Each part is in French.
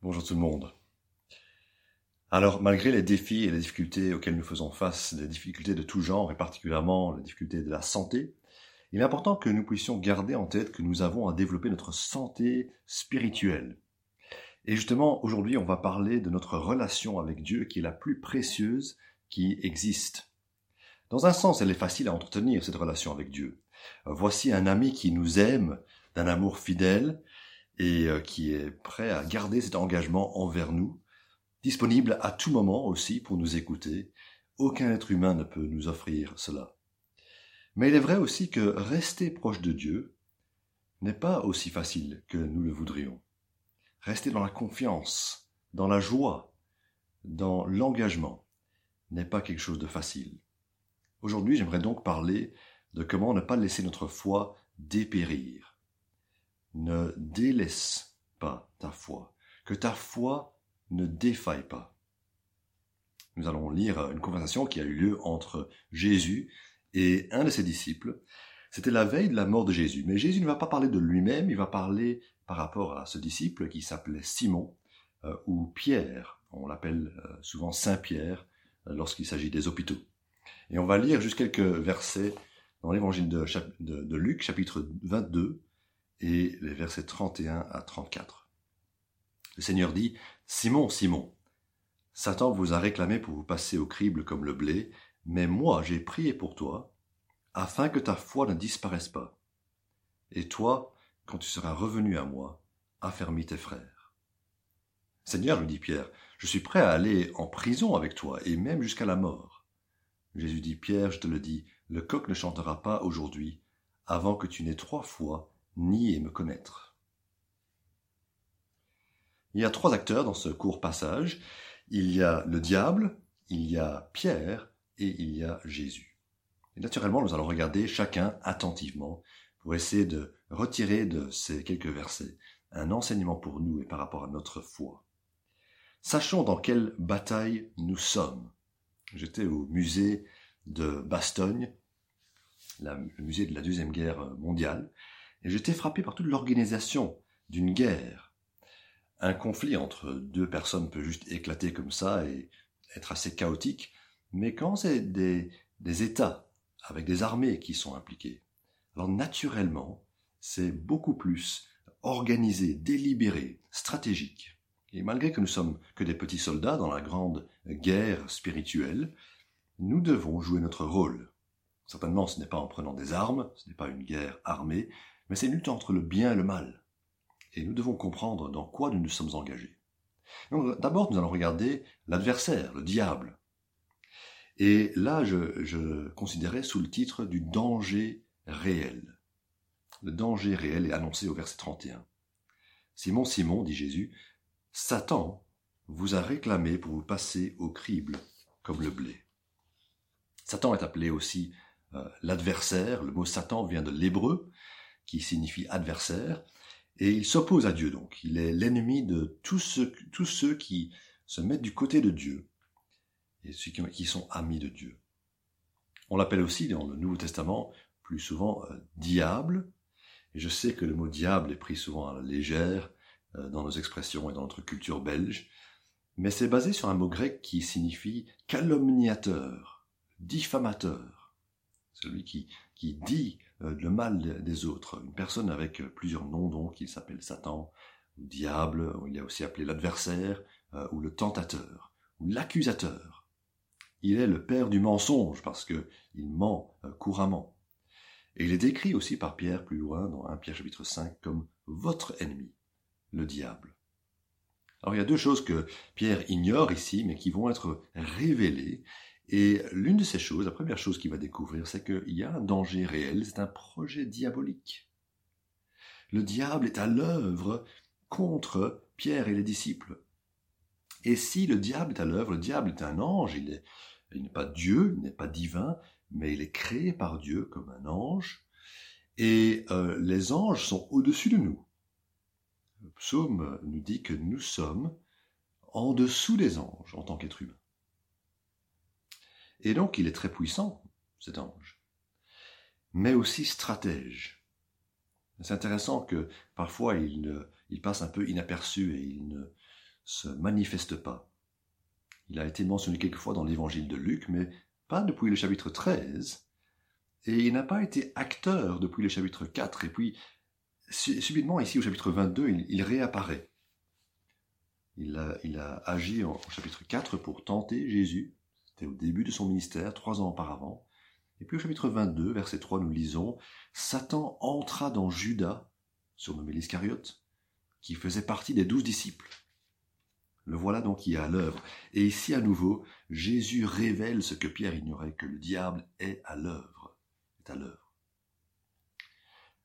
Bonjour tout le monde. Alors, malgré les défis et les difficultés auxquels nous faisons face, des difficultés de tout genre, et particulièrement les difficultés de la santé, il est important que nous puissions garder en tête que nous avons à développer notre santé spirituelle. Et justement, aujourd'hui, on va parler de notre relation avec Dieu qui est la plus précieuse qui existe. Dans un sens, elle est facile à entretenir, cette relation avec Dieu. Voici un ami qui nous aime d'un amour fidèle, et euh, qui est prêt à garder cet engagement envers nous, disponible à tout moment aussi pour nous écouter. Aucun être humain ne peut nous offrir cela. Mais il est vrai aussi que rester proche de Dieu n'est pas aussi facile que nous le voudrions. Rester dans la confiance, dans la joie, dans l'engagement n'est pas quelque chose de facile. Aujourd'hui, j'aimerais donc parler de comment ne pas laisser notre foi dépérir ne délaisse pas ta foi, que ta foi ne défaille pas. Nous allons lire une conversation qui a eu lieu entre Jésus et un de ses disciples. C'était la veille de la mort de Jésus. Mais Jésus ne va pas parler de lui-même, il va parler par rapport à ce disciple qui s'appelait Simon euh, ou Pierre. On l'appelle euh, souvent Saint Pierre euh, lorsqu'il s'agit des hôpitaux. Et on va lire juste quelques versets dans l'évangile de, de Luc, chapitre 22, et les versets 31 à 34. Le Seigneur dit, Simon, Simon, Satan vous a réclamé pour vous passer au crible comme le blé, mais moi j'ai prié pour toi, afin que ta foi ne disparaisse pas. Et toi, quand tu seras revenu à moi, affermis tes frères. Seigneur, lui dit Pierre, je suis prêt à aller en prison avec toi, et même jusqu'à la mort. Jésus dit, Pierre, je te le dis, le coq ne chantera pas aujourd'hui, avant que tu n'aies trois fois nier me connaître. Il y a trois acteurs dans ce court passage. Il y a le diable, il y a Pierre et il y a Jésus. Et naturellement, nous allons regarder chacun attentivement pour essayer de retirer de ces quelques versets un enseignement pour nous et par rapport à notre foi. Sachons dans quelle bataille nous sommes. J'étais au musée de Bastogne, le musée de la Deuxième Guerre mondiale, et j'étais frappé par toute l'organisation d'une guerre. Un conflit entre deux personnes peut juste éclater comme ça et être assez chaotique, mais quand c'est des, des États avec des armées qui sont impliquées, alors naturellement, c'est beaucoup plus organisé, délibéré, stratégique. Et malgré que nous sommes que des petits soldats dans la grande guerre spirituelle, nous devons jouer notre rôle. Certainement, ce n'est pas en prenant des armes, ce n'est pas une guerre armée, mais c'est une lutte entre le bien et le mal. Et nous devons comprendre dans quoi nous nous sommes engagés. D'abord, nous allons regarder l'adversaire, le diable. Et là, je, considérais sous le titre du danger réel. Le danger réel est annoncé au verset 31. Simon, Simon, dit Jésus, Satan vous a réclamé pour vous passer au crible comme le blé. Satan est appelé aussi euh, l'adversaire. Le mot Satan vient de l'hébreu qui signifie adversaire, et il s'oppose à Dieu donc. Il est l'ennemi de tous ceux, qui se mettent du côté de Dieu et ceux qui sont amis de Dieu. On l'appelle aussi dans le Nouveau Testament plus souvent euh, diable, et je sais que le mot diable est pris souvent à la légère euh, dans nos expressions et dans notre culture belge, mais c'est basé sur un mot grec qui signifie calomniateur, diffamateur, celui qui, qui dit le mal des autres. Une personne avec euh, plusieurs noms, donc, il s'appelle Satan, ou diable, il est aussi appelé l'adversaire, euh, ou le tentateur, ou l'accusateur. Il est le père du mensonge, parce que il ment couramment. Et il est décrit aussi par Pierre plus loin, dans 1 Pierre chapitre 5, comme votre ennemi, le diable. Alors il y a deux choses que Pierre ignore ici, mais qui vont être révélées et l'une de ces choses, la première chose qu'il va découvrir, c'est qu'il y a un danger réel, c'est un projet diabolique. Le diable est à l'œuvre contre Pierre et les disciples. Et si le diable est à l'œuvre, le diable est un ange, il n'est pas Dieu, il n'est pas divin, mais il est créé par Dieu comme un ange, et euh, les anges sont au-dessus de nous. Le psaume nous dit que nous sommes en dessous des anges en tant qu'êtres humains. Et donc il est très puissant, cet ange, mais aussi stratège. C'est intéressant que parfois il, il passe un peu inaperçu et il ne se manifeste pas. Il a été mentionné quelquefois dans l'évangile de Luc, mais pas depuis le chapitre 13, et il n'a pas été acteur depuis le chapitre 4, et puis subitement ici au chapitre 22, il, réapparaît. Il a, il a agi au chapitre 4 pour tenter Jésus, c'était au début de son ministère, trois ans auparavant, et puis au chapitre 22, verset 3, nous lisons, Satan entra dans Judas, surnommé l'Iscariote, qui faisait partie des douze disciples. Le voilà donc qui est à l'œuvre. Et ici à nouveau, Jésus révèle ce que Pierre ignorait, que le diable est à l'œuvre. Est à l'œuvre.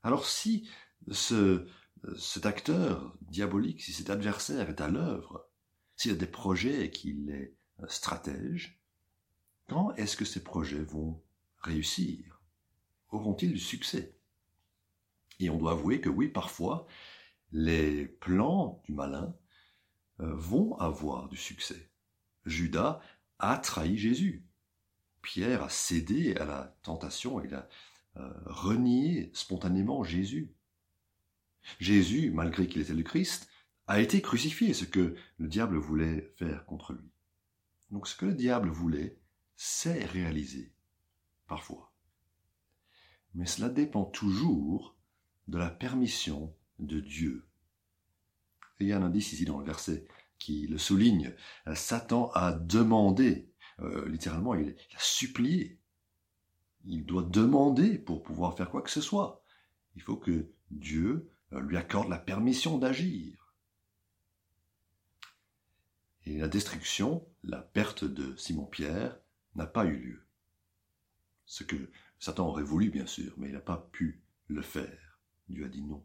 Alors si ce, cet acteur diabolique, si cet adversaire est à l'œuvre, s'il a des projets et qu'il est stratège, est-ce que ces projets vont réussir? Auront-ils du succès? Et on doit avouer que oui, parfois, les plans du malin euh, vont avoir du succès. Judas a trahi Jésus. Pierre a cédé à la tentation, il a euh, renié spontanément Jésus. Jésus, malgré qu'il était le Christ, a été crucifié, ce que le diable voulait faire contre lui. Donc ce que le diable voulait, c'est réalisé, parfois. Mais cela dépend toujours de la permission de Dieu. il y a un indice ici dans le verset qui le souligne. Satan a demandé, euh, littéralement, il, a supplié. Il doit demander pour pouvoir faire quoi que ce soit. Il faut que Dieu euh, lui accorde la permission d'agir. Et la destruction, la perte de Simon-Pierre, n'a pas eu lieu. Ce que Satan aurait voulu, bien sûr, mais il n'a pas pu le faire. Dieu a dit non.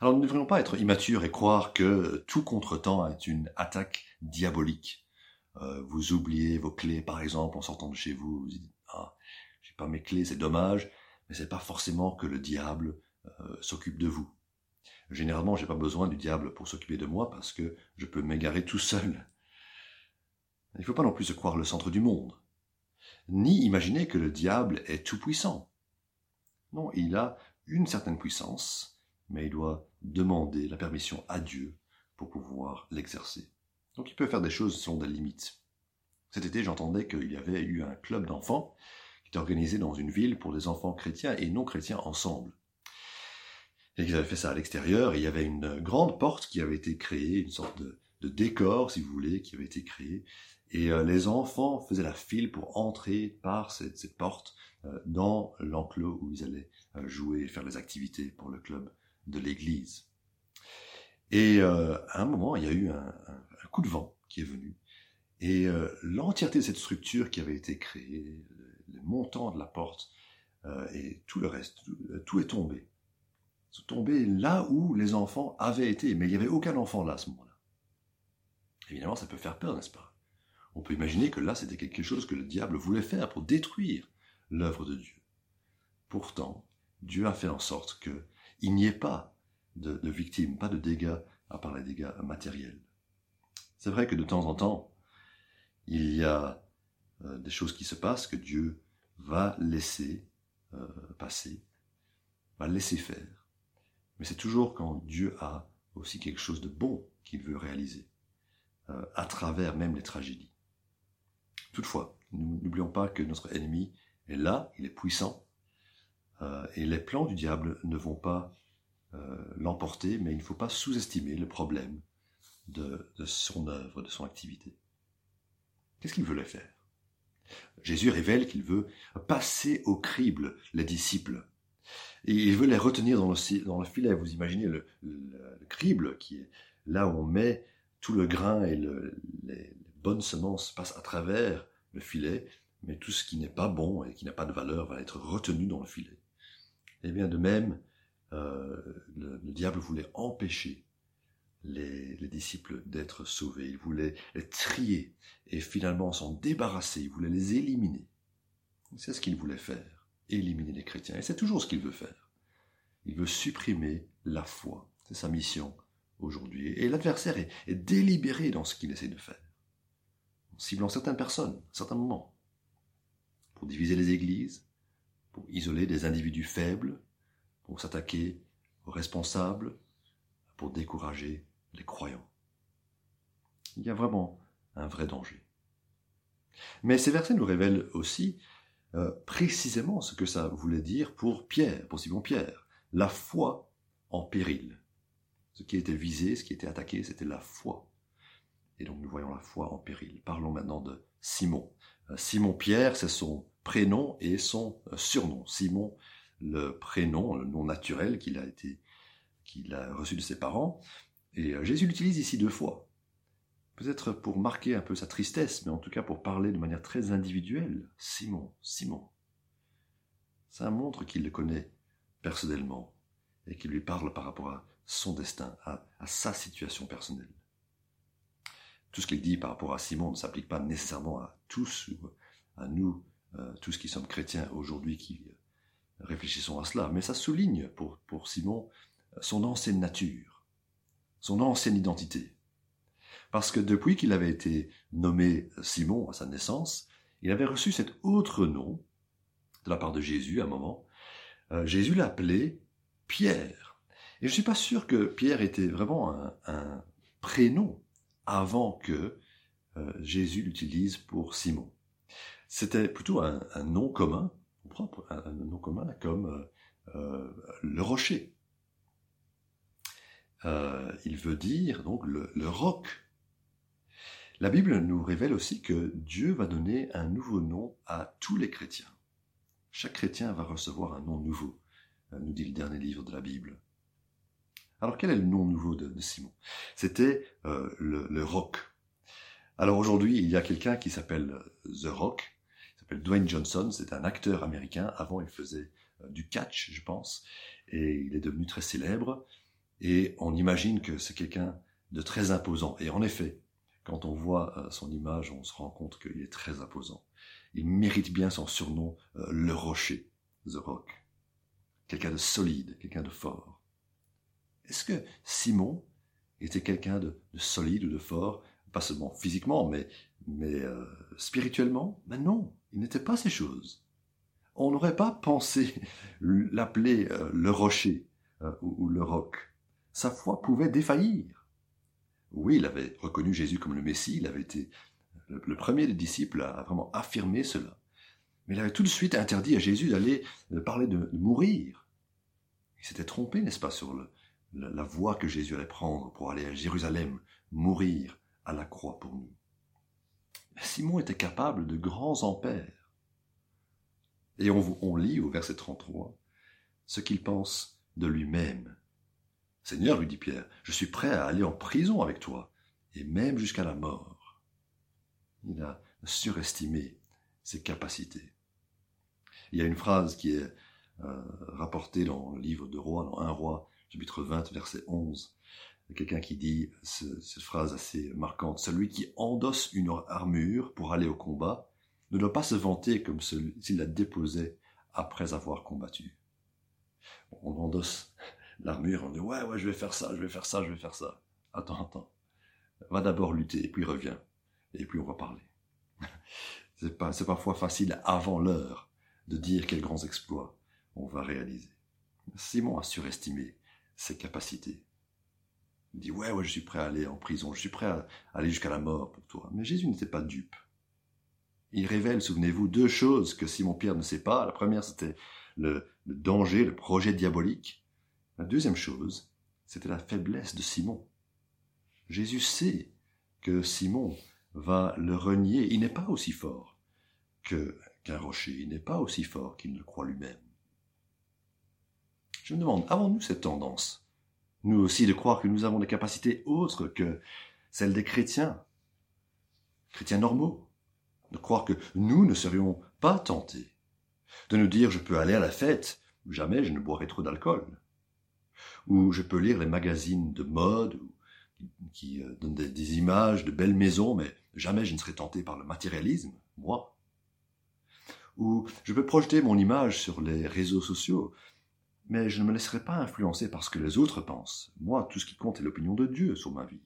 Alors nous ne devrions pas être immatures et croire que tout contretemps est une attaque diabolique. Euh, vous oubliez vos clés, par exemple, en sortant de chez vous, vous dites ah, j'ai pas mes clés, c'est dommage, mais c'est pas forcément que le diable euh, s'occupe de vous. Généralement, j'ai pas besoin du diable pour s'occuper de moi parce que je peux m'égarer tout seul. Il ne faut pas non plus se croire le centre du monde, ni imaginer que le diable est tout puissant. Non, il a une certaine puissance, mais il doit demander la permission à Dieu pour pouvoir l'exercer. Donc il peut faire des choses selon des limites. Cet été, j'entendais qu'il y avait eu un club d'enfants qui était organisé dans une ville pour des enfants chrétiens et non chrétiens ensemble. Et qu'ils avaient fait ça à l'extérieur, et il y avait une grande porte qui avait été créée, une sorte de, décor, si vous voulez, qui avait été créé, et euh, les enfants faisaient la file pour entrer par cette, porte euh, dans l'enclos où ils allaient euh, jouer faire les activités pour le club de l'Église. Et à un moment, il y a eu un, coup de vent qui est venu. Et l'entièreté de cette structure qui avait été créée, le montant de la porte et tout le reste, tout, est tombé. C'est tombé là où les enfants avaient été, mais il n'y avait aucun enfant là à ce moment-là. Évidemment, ça peut faire peur, n'est-ce pas? On peut imaginer que là, c'était quelque chose que le diable voulait faire pour détruire l'œuvre de Dieu. Pourtant, Dieu a fait en sorte que il n'y ait pas de, victimes, pas de dégâts à part les dégâts matériels. C'est vrai que de temps en temps, il y a euh, des choses qui se passent que Dieu va laisser euh, passer, va laisser faire. Mais c'est toujours quand Dieu a aussi quelque chose de bon qu'il veut réaliser, euh, à travers même les tragédies. Toutefois, n'oublions pas que notre ennemi est là, il est puissant, euh, et les plans du diable ne vont pas euh, l'emporter, mais il ne faut pas sous-estimer le problème de, son œuvre, de son activité. Qu'est-ce qu'il veut faire? Jésus révèle qu'il veut passer au crible les disciples. Et il veut les retenir dans le, dans le filet. Vous imaginez le, crible qui est là où on met tout le grain et les, bonnes semences passent à travers le filet, mais tout ce qui n'est pas bon et qui n'a pas de valeur va être retenu dans le filet. Eh bien, de même, euh, le, diable voulait empêcher les, disciples d'être sauvés. Il voulait les trier et finalement s'en débarrasser. Il voulait les éliminer. C'est ce qu'il voulait faire, éliminer les chrétiens. Et c'est toujours ce qu'il veut faire. Il veut supprimer la foi. C'est sa mission aujourd'hui. Et l'adversaire est, délibéré dans ce qu'il essaie de faire, ciblant certaines personnes, certains moments, pour diviser les églises, pour isoler des individus faibles, pour s'attaquer aux responsables, pour décourager les croyants. Il y a vraiment un vrai danger. Mais ces versets nous révèlent aussi euh, précisément ce que ça voulait dire pour Pierre, pour Simon Pierre. La foi en péril. Ce qui était visé, ce qui était attaqué, c'était la foi. Et donc nous voyons la foi en péril. Parlons maintenant de Simon. Euh, Simon Pierre, c'est son prénom et son euh, surnom. Simon, le prénom, le nom naturel qu'il a été, qu'il a reçu de ses parents. Et Jésus l'utilise ici deux fois peut-être pour marquer un peu sa tristesse, mais en tout cas pour parler de manière très individuelle. Simon, Simon. Ça montre qu'il le connaît personnellement et qu'il lui parle par rapport à son destin, à, sa situation personnelle. Tout ce qu'il dit par rapport à Simon ne s'applique pas nécessairement à tous, ou à nous, euh, tous qui sommes chrétiens aujourd'hui, qui réfléchissons à cela, mais ça souligne pour, pour Simon son ancienne nature, son ancienne identité. Parce que depuis qu'il avait été nommé Simon à sa naissance, il avait reçu cet autre nom de la part de Jésus à un moment. Euh, Jésus l'appelait Pierre. Et je ne suis pas sûr que Pierre était vraiment un, prénom avant que euh, Jésus l'utilise pour Simon. C'était plutôt un, nom commun, un, nom commun comme euh, le rocher. il veut dire donc le roc la Bible nous révèle aussi que Dieu va donner un nouveau nom à tous les chrétiens. Chaque chrétien va recevoir un nom nouveau, euh, nous dit le dernier livre de la Bible. Alors quel est le nom nouveau de, Simon? C'était euh, le, rock. Alors aujourd'hui, il y a quelqu'un qui s'appelle euh, The Rock, il s'appelle Dwayne Johnson, c'est un acteur américain. Avant, il faisait du catch, je pense, et il est devenu très célèbre. Et on imagine que c'est quelqu'un de très imposant. Et en effet, quand on voit euh, son image, on se rend compte qu'il est très imposant. Il mérite bien son surnom, euh, le rocher, The Rock. Quelqu'un de solide, quelqu'un de fort. Est-ce que Simon était quelqu'un de, solide ou de fort, pas seulement physiquement, mais, mais euh, spirituellement? Ben non, il n'était pas ces choses. On n'aurait pas pensé l'appeler le rocher ou le roc. Sa foi pouvait défaillir. Oui, il avait reconnu Jésus comme le Messie, il avait été le, premier des disciples à vraiment affirmer cela. Mais il avait tout de suite interdit à Jésus d'aller parler de, mourir. Il s'était trompé, n'est-ce pas, sur la, voie que Jésus allait prendre pour aller à Jérusalem, mourir à la croix pour nous. Simon était capable de grands ampères. Et on, on lit au verset 33 ce qu'il pense de lui-même. Seigneur, lui dit Pierre, je suis prêt à aller en prison avec toi, et même jusqu'à la mort. Il a surestimé ses capacités. Il y a une phrase qui est euh, rapportée dans le livre de Roi, dans 1 Roi, chapitre 20, verset 11. Quelqu'un qui dit cette phrase assez marquante, celui qui endosse une armure pour aller au combat ne doit pas se vanter comme s'il la déposait après avoir combattu. On endosse l'armure, on dit ouais, ouais, je vais faire ça, je vais faire ça, je vais faire ça. Attends, attends. Va d'abord lutter et puis reviens. Et puis on va parler. c'est pas, c'est parfois facile avant l'heure de dire quels grands exploits on va réaliser. Simon a surestimé ses capacités. Il dit ouais, ouais, je suis prêt à aller en prison, je suis prêt à aller jusqu'à la mort pour toi. Mais Jésus n'était pas dupe. Il révèle, souvenez-vous, deux choses que Simon-Pierre ne sait pas. La première, c'était le, danger, le projet diabolique. La deuxième chose, c'était la faiblesse de Simon. Jésus sait que Simon va le renier. Il n'est pas aussi fort que, qu'un rocher. Il n'est pas aussi fort qu'il ne le croit lui-même. Je me demande, avons-nous cette tendance, nous aussi, de croire que nous avons des capacités autres que celles des chrétiens, chrétiens normaux, de croire que nous ne serions pas tentés, de nous dire je peux aller à la fête, jamais je ne boirai trop d'alcool, où je peux lire les magazines de mode qui euh, donnent des, images de belles maisons, mais jamais je ne serai tenté par le matérialisme, moi. Ou je peux projeter mon image sur les réseaux sociaux, mais je ne me laisserai pas influencer par ce que les autres pensent. Moi, tout ce qui compte est l'opinion de Dieu sur ma vie.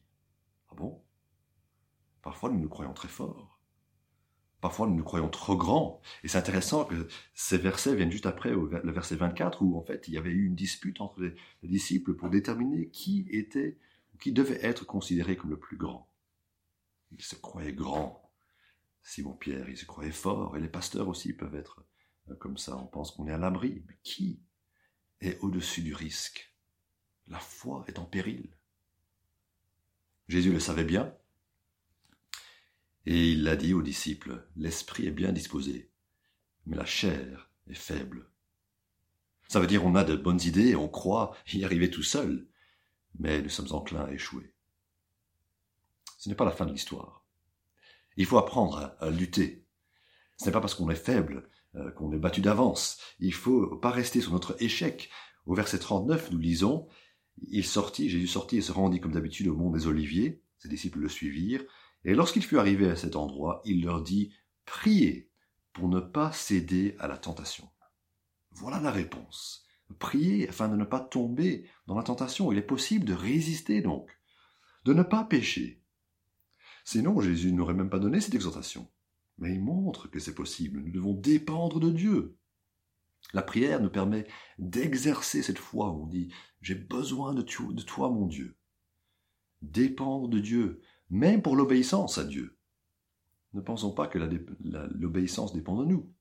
Ah bon? Parfois, nous nous croyons très forts. Parfois, nous nous croyons trop grands. Et c'est intéressant que ces versets viennent juste après le verset 24, où en fait, il y avait eu une dispute entre les, disciples pour déterminer qui était, qui devait être considéré comme le plus grand. Il se croyait grand. Simon-Pierre, il se croyait fort, et les pasteurs aussi peuvent être euh, comme ça. On pense qu'on est à l'abri. Mais qui? Est au-dessus du risque La foi est en péril. Jésus le savait bien, et il l'a dit aux disciples, l'esprit est bien disposé, mais la chair est faible. Ça veut dire on a de bonnes idées on croit y arriver tout seul, mais nous sommes enclins à échouer. Ce n'est pas la fin de l'histoire. Il faut apprendre à, lutter. Ce n'est pas parce qu'on est faible qu'on est battu d'avance. Il faut pas rester sur notre échec. Au verset 39, nous lisons, il sortit, Jésus sortit et se rendit comme d'habitude au mont des Oliviers. Ses disciples le suivirent. Et lorsqu'il fut arrivé à cet endroit, il leur dit, priez pour ne pas céder à la tentation. Voilà la réponse. Priez afin de ne pas tomber dans la tentation. Il est possible de résister donc, de ne pas pécher. Sinon, Jésus n'aurait même pas donné cette exhortation. Mais il montre que c'est possible. Nous devons dépendre de Dieu. La prière nous permet d'exercer cette foi où on dit J'ai besoin de toi, mon Dieu. Dépendre de Dieu, même pour l'obéissance à Dieu. Ne pensons pas que l'obéissance dépend de nous.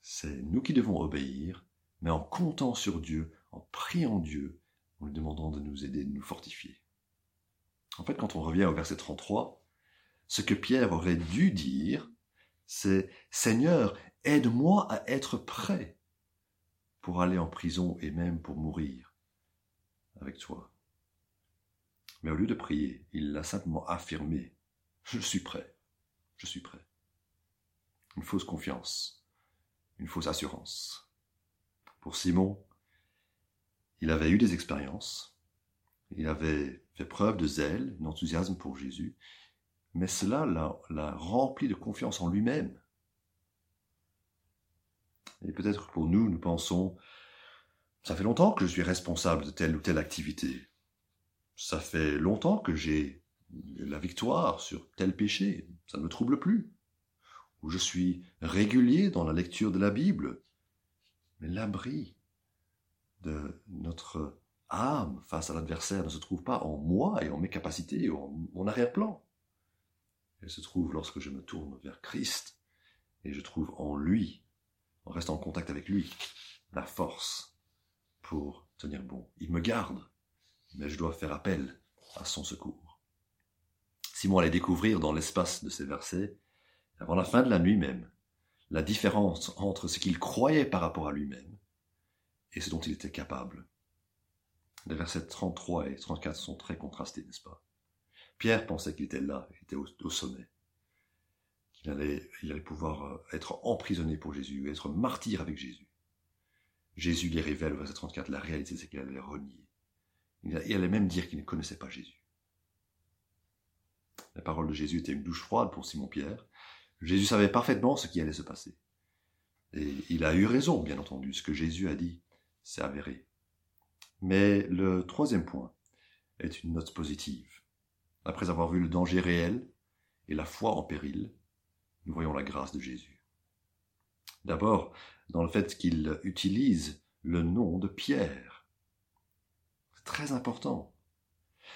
C'est nous qui devons obéir, mais en comptant sur Dieu, en priant Dieu, en lui demandant de nous aider, de nous fortifier. En fait, quand on revient au verset 33, ce que Pierre aurait dû dire, c'est Seigneur, aide-moi à être prêt pour aller en prison et même pour mourir avec toi. Mais au lieu de prier, il l'a simplement affirmé. Je suis prêt. Je suis prêt. Une fausse confiance. Une fausse assurance. Pour Simon, il avait eu des expériences. Il avait fait preuve de zèle, d'enthousiasme pour Jésus. Mais cela l'a rempli de confiance en lui-même. Et peut-être pour nous, nous pensons, ça fait longtemps que je suis responsable de telle ou telle activité ça fait longtemps que j'ai la victoire sur tel péché, ça ne me trouble plus. Ou je suis régulier dans la lecture de la Bible. Mais l'abri de notre âme face à l'adversaire ne se trouve pas en moi et en mes capacités ou en mon arrière-plan. Elle se trouve lorsque je me tourne vers Christ et je trouve en lui, en restant en contact avec lui, la force pour tenir bon. Il me garde mais je dois faire appel à son secours. Simon allait découvrir dans l'espace de ces versets, avant la fin de la nuit même, la différence entre ce qu'il croyait par rapport à lui-même et ce dont il était capable. Les versets 33 et 34 sont très contrastés, n'est-ce pas? Pierre pensait qu'il était là, il était au, sommet, qu'il allait, pouvoir euh, être emprisonné pour Jésus, être martyr avec Jésus. Jésus lui révèle au verset 34 la réalité, c'est qu'il allait renier. Il allait même dire qu'il ne connaissait pas Jésus. La parole de Jésus était une douche froide pour Simon-Pierre. Jésus savait parfaitement ce qui allait se passer. Et il a eu raison, bien entendu. Ce que Jésus a dit, c'est avéré. Mais le troisième point est une note positive. Après avoir vu le danger réel et la foi en péril, nous voyons la grâce de Jésus. D'abord, dans le fait qu'il utilise le nom de Pierre très important.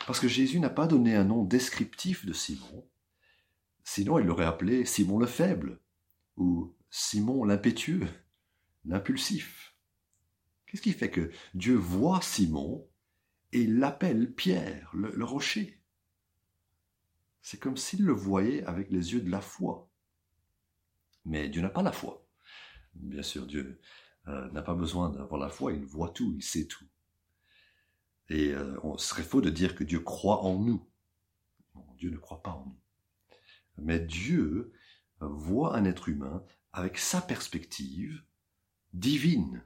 Parce que Jésus n'a pas donné un nom descriptif de Simon, sinon il l'aurait appelé Simon le faible, ou Simon l'impétueux, l'impulsif. Qu'est-ce qui fait que Dieu voit Simon et l'appelle Pierre, le, rocher? C'est comme s'il le voyait avec les yeux de la foi. Mais Dieu n'a pas la foi. Bien sûr, Dieu euh, n'a pas besoin d'avoir la foi, il voit tout, il sait tout. Et euh, on serait faux de dire que Dieu croit en nous. Dieu ne croit pas en nous. Mais Dieu voit un être humain avec sa perspective divine.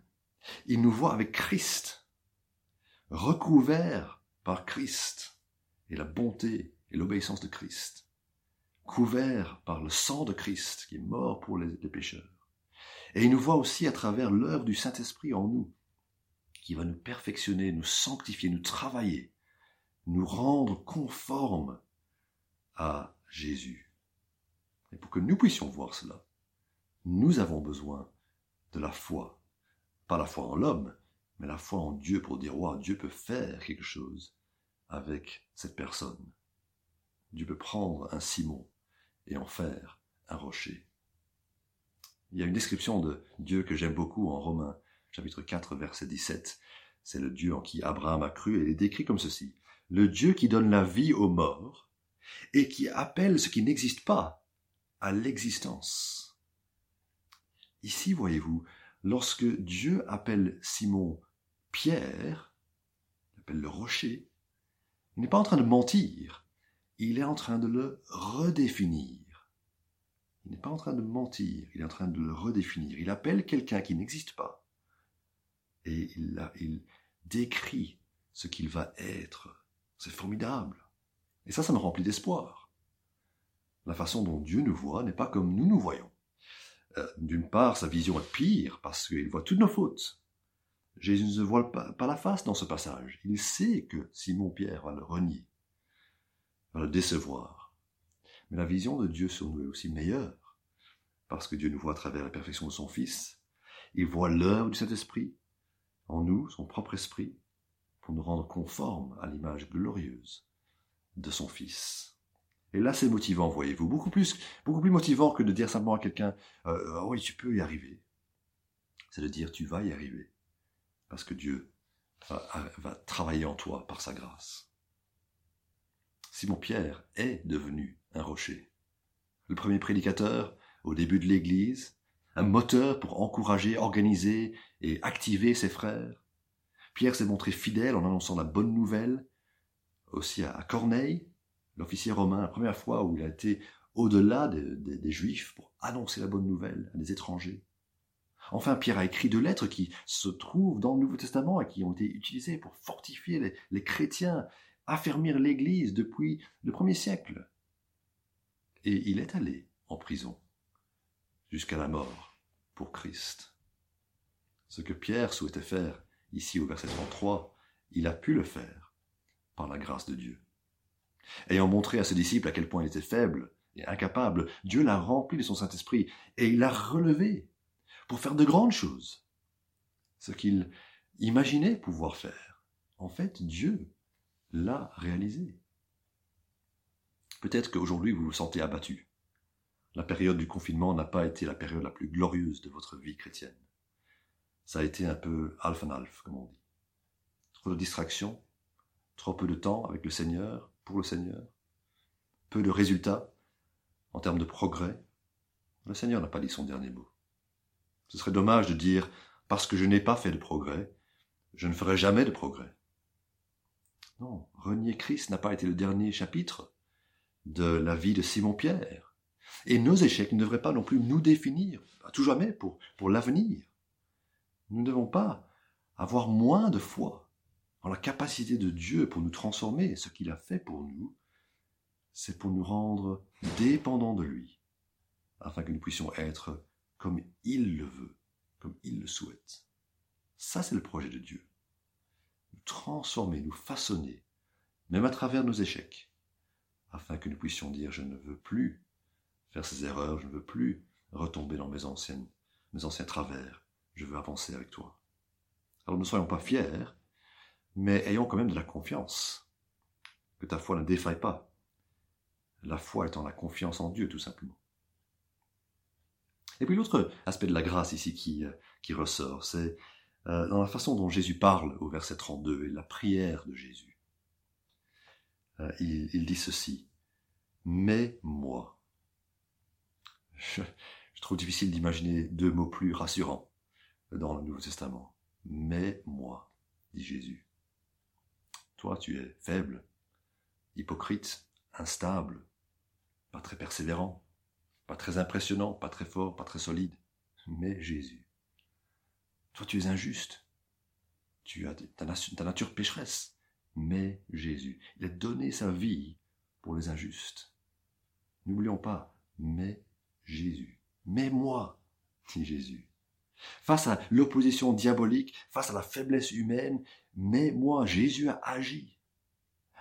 Il nous voit avec Christ, recouvert par Christ et la bonté et l'obéissance de Christ, couvert par le sang de Christ qui est mort pour les, pécheurs. Et il nous voit aussi à travers l'œuvre du Saint-Esprit en nous qui va nous perfectionner, nous sanctifier, nous travailler, nous rendre conformes à Jésus. Et pour que nous puissions voir cela, nous avons besoin de la foi. Pas la foi en l'homme, mais la foi en Dieu pour dire, wow, Dieu peut faire quelque chose avec cette personne. Dieu peut prendre un Simon et en faire un rocher. Il y a une description de Dieu que j'aime beaucoup en Romains, chapitre 4, verset 17. C'est le Dieu en qui Abraham a cru et il est décrit comme ceci. Le Dieu qui donne la vie aux morts et qui appelle ce qui n'existe pas à l'existence. Ici, voyez-vous, lorsque Dieu appelle Simon Pierre, il appelle le rocher, il n'est pas en train de mentir, il est en train de le redéfinir. Il n'est pas en train de mentir, il est en train de le redéfinir. Il appelle quelqu'un qui n'existe pas et il, il décrit ce qu'il va être. C'est formidable. Et ça, ça me remplit d'espoir. La façon dont Dieu nous voit n'est pas comme nous nous voyons. Euh, d'une part, sa vision est pire parce qu'il voit toutes nos fautes. Jésus ne voit pas, pas, la face dans ce passage. Il sait que Simon-Pierre va le renier, va le décevoir. Mais la vision de Dieu sur nous est aussi meilleure, parce que Dieu nous voit à travers la perfection de son Fils. Il voit l'œuvre du Saint-Esprit en nous, son propre esprit, pour nous rendre conformes à l'image glorieuse de son Fils. Et là, c'est motivant, voyez-vous, beaucoup plus, beaucoup plus motivant que de dire simplement à quelqu'un euh, oh oui, tu peux y arriver. C'est de dire tu vas y arriver, parce que Dieu va, va travailler en toi par sa grâce. Simon Pierre est devenu un rocher. Le premier prédicateur, au début de l'Église, un moteur pour encourager, organiser et activer ses frères. Pierre s'est montré fidèle en annonçant la bonne nouvelle, aussi à Corneille, l'officier romain, la première fois où il a été au-delà des, Juifs pour annoncer la bonne nouvelle à des étrangers. Enfin, Pierre a écrit deux lettres qui se trouvent dans le Nouveau Testament et qui ont été utilisées pour fortifier les, chrétiens, affermir l'Église depuis le premier siècle. Et il est allé en prison jusqu'à la mort pour Christ. Ce que Pierre souhaitait faire ici au verset 33, il a pu le faire par la grâce de Dieu. Ayant montré à ses disciples à quel point il était faible et incapable, Dieu l'a rempli de son Saint-Esprit et il l'a relevé pour faire de grandes choses. Ce qu'il imaginait pouvoir faire. En fait, Dieu l'a réalisé. Peut-être qu'aujourd'hui vous vous sentez abattu. La période du confinement n'a pas été la période la plus glorieuse de votre vie chrétienne. Ça a été un peu half and half, comme on dit. Trop de distractions, trop peu de temps avec le Seigneur, pour le Seigneur, peu de résultats en termes de progrès. Le Seigneur n'a pas dit son dernier mot. Ce serait dommage de dire, parce que je n'ai pas fait de progrès, je ne ferai jamais de progrès. Non, renier Christ n'a pas été le dernier chapitre de la vie de Simon-Pierre. Et nos échecs ne devraient pas non plus nous définir, à tout jamais, pour, pour l'avenir. Nous ne devons pas avoir moins de foi en la capacité de Dieu pour nous transformer. Ce qu'il a fait pour nous, c'est pour nous rendre dépendants de lui, afin que nous puissions être comme il le veut, comme il le souhaite. Ça, c'est le projet de Dieu. Transformer, nous façonner, même à travers nos échecs, afin que nous puissions dire je ne veux plus faire ces erreurs, je ne veux plus retomber dans mes anciennes, mes anciens travers, je veux avancer avec toi. Alors ne soyons pas fiers, mais ayons quand même de la confiance. Que ta foi ne défaille pas. La foi étant la confiance en Dieu, tout simplement. Et puis l'autre aspect de la grâce ici qui, euh, qui ressort, c'est euh, dans la façon dont Jésus parle au verset 32 et la prière de Jésus. Euh, il, dit ceci, mais moi. Je trouve difficile d'imaginer deux mots plus rassurants dans le Nouveau Testament. Mais moi, dit Jésus. Toi, tu es faible, hypocrite, instable, pas très persévérant, pas très impressionnant, pas très fort, pas très solide. Mais Jésus. Toi, tu es injuste. Tu as ta, nature pécheresse. Mais Jésus. Il a donné sa vie pour les injustes. N'oublions pas, mais Jésus. Mais moi, dit Jésus. Face à l'opposition diabolique, face à la faiblesse humaine, mais moi, Jésus a agi.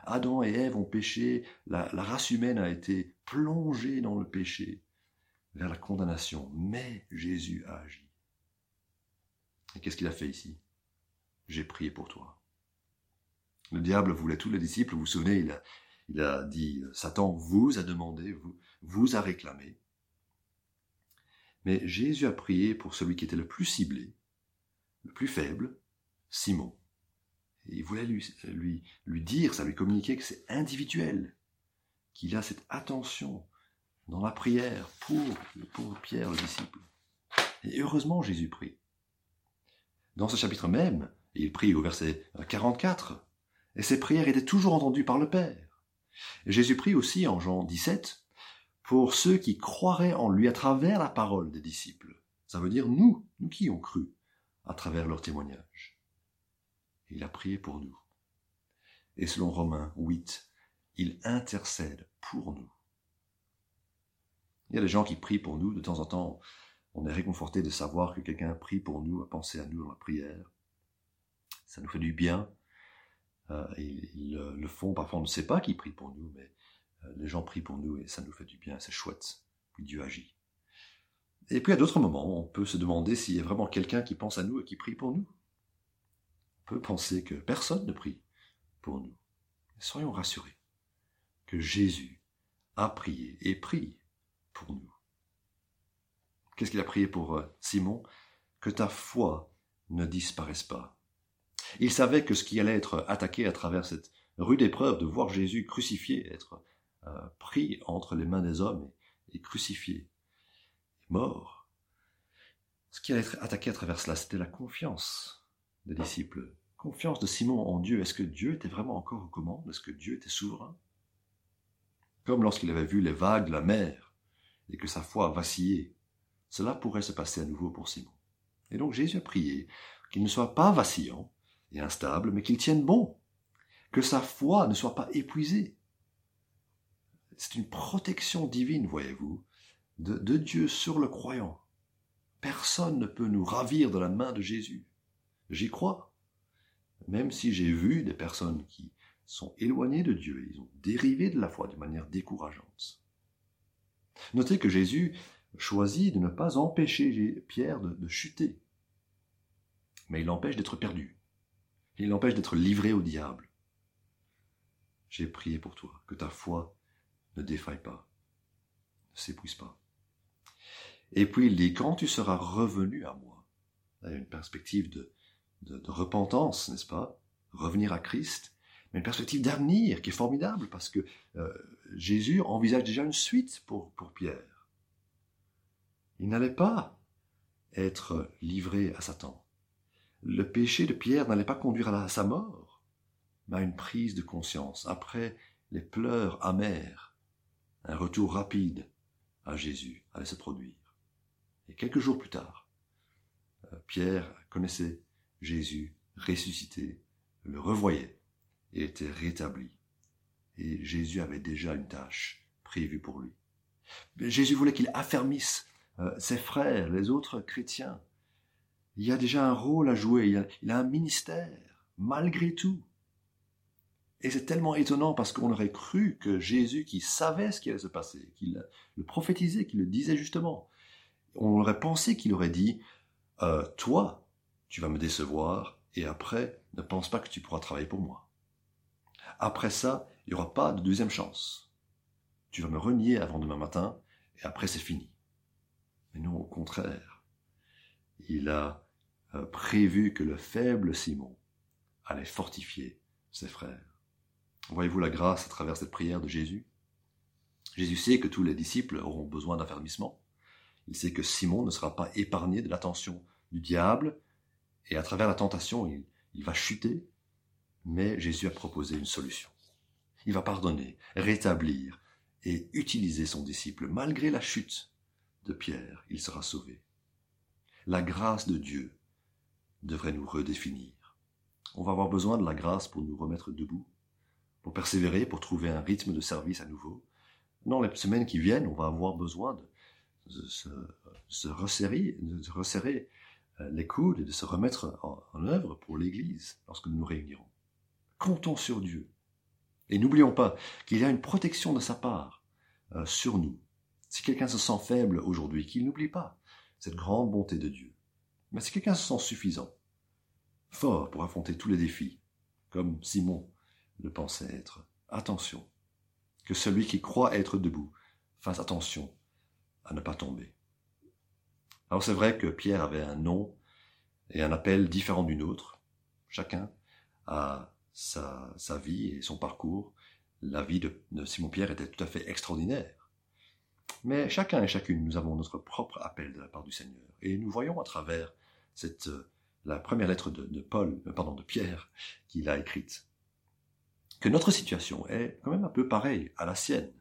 Adam et Ève ont péché, la, la race humaine a été plongée dans le péché, vers la condamnation, mais Jésus a agi. Et qu'est-ce qu'il a fait ici? J'ai prié pour toi. Le diable voulait tous les disciples, vous vous souvenez, il a, dit, Satan vous a demandé, vous, a réclamé. Mais Jésus a prié pour celui qui était le plus ciblé, le plus faible, Simon. Et il voulait lui, dire, ça lui communiquer que c'est individuel, qu'il a cette attention dans la prière pour pauvre Pierre, le disciple. Et heureusement, Jésus prie. Dans ce chapitre même, il prie au verset 44, et ses prières étaient toujours entendues par le Père. Jésus prie aussi en Jean 17 pour ceux qui croiraient en lui à travers la parole des disciples. Ça veut dire nous, nous qui ont cru à travers leur témoignage. Il a prié pour nous. Et selon Romains 8, il intercède pour nous. Il y a des gens qui prient pour nous, de temps en temps, on est réconforté de savoir que quelqu'un prie pour nous, a pensé à nous dans la prière. Ça nous fait du bien. Euh, ils, le font, parfois on ne sait pas qui prie pour nous, mais euh, les gens prient pour nous et ça nous fait du bien, c'est chouette. Dieu agit. Et puis à d'autres moments, on peut se demander s'il y a vraiment quelqu'un qui pense à nous et qui prie pour nous. On peut penser que personne ne prie pour nous. soyons rassurés que Jésus a prié et prie pour nous. Qu'est-ce qu'il a prié pour euh, Simon? Que ta foi ne disparaisse pas. Il savait que ce qui allait être attaqué à travers cette rude épreuve de voir Jésus crucifié, être euh, pris entre les mains des hommes et, crucifié, mort, ce qui allait être attaqué à travers cela, c'était la confiance des disciples. Confiance de Simon en Dieu. Est-ce que Dieu était vraiment encore aux commandes? Est-ce que Dieu était souverain? Comme lorsqu'il avait vu les vagues de la mer et que sa foi vacillait cela pourrait se passer à nouveau pour Simon. Et donc Jésus a prié qu'il ne soit pas vacillant et instable, mais qu'il tienne bon, que sa foi ne soit pas épuisée. C'est une protection divine, voyez-vous, de, Dieu sur le croyant. Personne ne peut nous ravir de la main de Jésus. J'y crois. Même si j'ai vu des personnes qui sont éloignées de Dieu, ils ont dérivé de la foi de manière décourageante. Notez que Jésus choisit de ne pas empêcher Pierre de, chuter. Mais il l'empêche d'être perdu. Il l'empêche d'être livré au diable. J'ai prié pour toi, que ta foi ne défaille pas, ne s'épuise pas. Et puis il dit, quand tu seras revenu à moi, il y a une perspective de, repentance, n'est-ce pas? Revenir à Christ, mais une perspective d'avenir qui est formidable parce que euh, Jésus envisage déjà une suite pour, pour Pierre. Il n'allait pas être livré à Satan. Le péché de Pierre n'allait pas conduire à, sa mort, mais à une prise de conscience, après les pleurs amers, un retour rapide à Jésus allait se produire. Et quelques jours plus tard, euh, Pierre connaissait Jésus ressuscité, le revoyait et était rétabli. Et Jésus avait déjà une tâche prévue pour lui. Jésus voulait qu'il affermisse euh, ses frères, les autres chrétiens. Il y a déjà un rôle à jouer, il a, un ministère, malgré tout. Et c'est tellement étonnant parce qu'on aurait cru que Jésus, qui savait ce qui allait se passer, qu'il le prophétisait, qu'il le disait justement, on aurait pensé qu'il aurait dit, euh, toi, tu vas me décevoir, et après, ne pense pas que tu pourras travailler pour moi. Après ça, il n'y aura pas de deuxième chance. Tu vas me renier avant demain matin, et après c'est fini. Mais non, au contraire. Il a euh, prévu que le faible Simon allait fortifier ses frères. Voyez-vous la grâce à travers cette prière de Jésus? Jésus sait que tous les disciples auront besoin d'affermissement. Il sait que Simon ne sera pas épargné de l'attention du diable, et à travers la tentation, il, il va chuter, mais Jésus a proposé une solution. Il va pardonner, rétablir et utiliser son disciple malgré la chute de Pierre, il sera sauvé. La grâce de Dieu devrait nous redéfinir. On va avoir besoin de la grâce pour nous remettre debout, pour persévérer, pour trouver un rythme de service à nouveau. Dans les semaines qui viennent, on va avoir besoin de, se, resserrer, euh, les coudes et de se remettre en, œuvre pour l'Église lorsque nous nous réunirons. Comptons sur Dieu. Et n'oublions pas qu'il y a une protection de sa part euh, sur nous si quelqu'un se sent faible aujourd'hui, qu'il n'oublie pas cette grande bonté de Dieu. Mais si quelqu'un se sent suffisant, fort pour affronter tous les défis, comme Simon le pensait être. Attention, que celui qui croit être debout fasse attention à ne pas tomber. Alors c'est vrai que Pierre avait un nom et un appel différent du nôtre. Chacun a sa, vie et son parcours. La vie de, de Simon-Pierre était tout à fait extraordinaire. Mais chacun et chacune, nous avons notre propre appel de la part du Seigneur. Et nous voyons à travers cette, euh, la première lettre de, Paul, euh, pardon, de Pierre, qu'il a écrite, que notre situation est quand même un peu pareille à la sienne.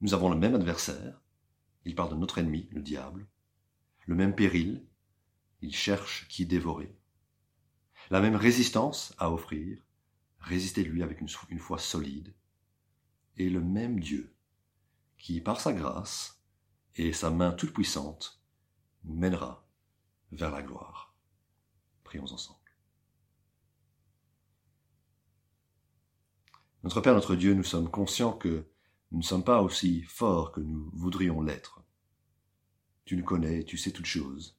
Nous avons le même adversaire, il parle de notre ennemi, le diable, le même péril, il cherche qui dévorer, la même résistance à offrir, résister lui avec une foi solide, et le même Dieu qui, par sa grâce et sa main toute puissante, nous mènera vers la gloire. Prions ensemble. Notre Père, notre Dieu, nous sommes conscients que nous ne sommes pas aussi forts que nous voudrions l'être. Tu nous connais, tu sais toutes choses,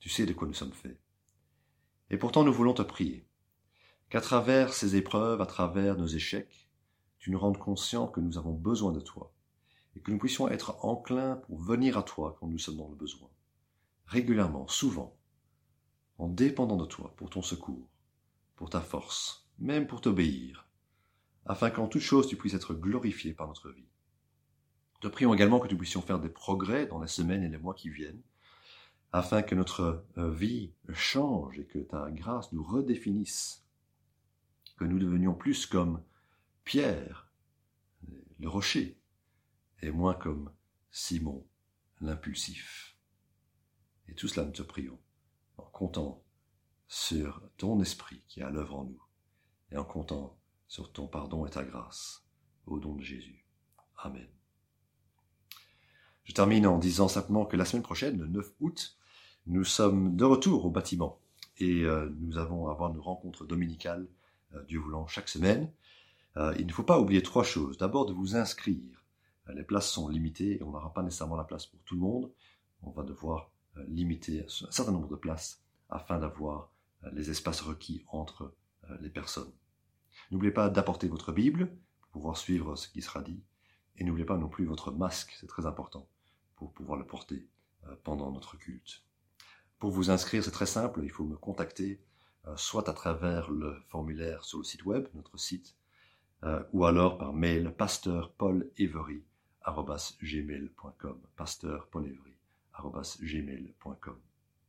tu sais de quoi nous sommes faits. Et pourtant nous voulons te prier, qu'à travers ces épreuves, à travers nos échecs, tu nous rendes conscients que nous avons besoin de toi, et que nous puissions être enclins pour venir à toi quand nous sommes dans le besoin, régulièrement, souvent, en dépendant de toi pour ton secours, pour ta force, même pour t'obéir, afin qu'en toute chose tu puisses être glorifié par notre vie. Te prions également que nous puissions faire des progrès dans les semaines et les mois qui viennent, afin que notre euh, vie change et que ta grâce nous redéfinisse, que nous devenions plus comme Pierre, le rocher, et moins comme Simon, l'impulsif. Et tout cela nous te prions, en comptant sur ton esprit qui à l'œuvre en nous, et en comptant sur ton pardon et ta grâce, au nom de Jésus. Amen. Je termine en disant simplement que la semaine prochaine, le 9 août, nous sommes de retour au bâtiment et euh, nous allons avoir nos rencontres dominicales, euh, Dieu voulant, chaque semaine. Euh, il ne faut pas oublier trois choses. D'abord, de vous inscrire. Les places sont limitées et on n'aura pas nécessairement la place pour tout le monde. On va devoir limiter un certain nombre de places afin d'avoir les espaces requis entre les personnes. N'oubliez pas d'apporter votre Bible pour pouvoir suivre ce qui sera dit. Et n'oubliez pas non plus votre masque, c'est très important pour pouvoir le porter pendant notre culte. Pour vous inscrire, c'est très simple, il faut me contacter euh, soit à travers le formulaire sur le site web, notre site, euh, ou alors par mail pasteurpaulevery.gmail.com pasteurpaulevery.gmail.com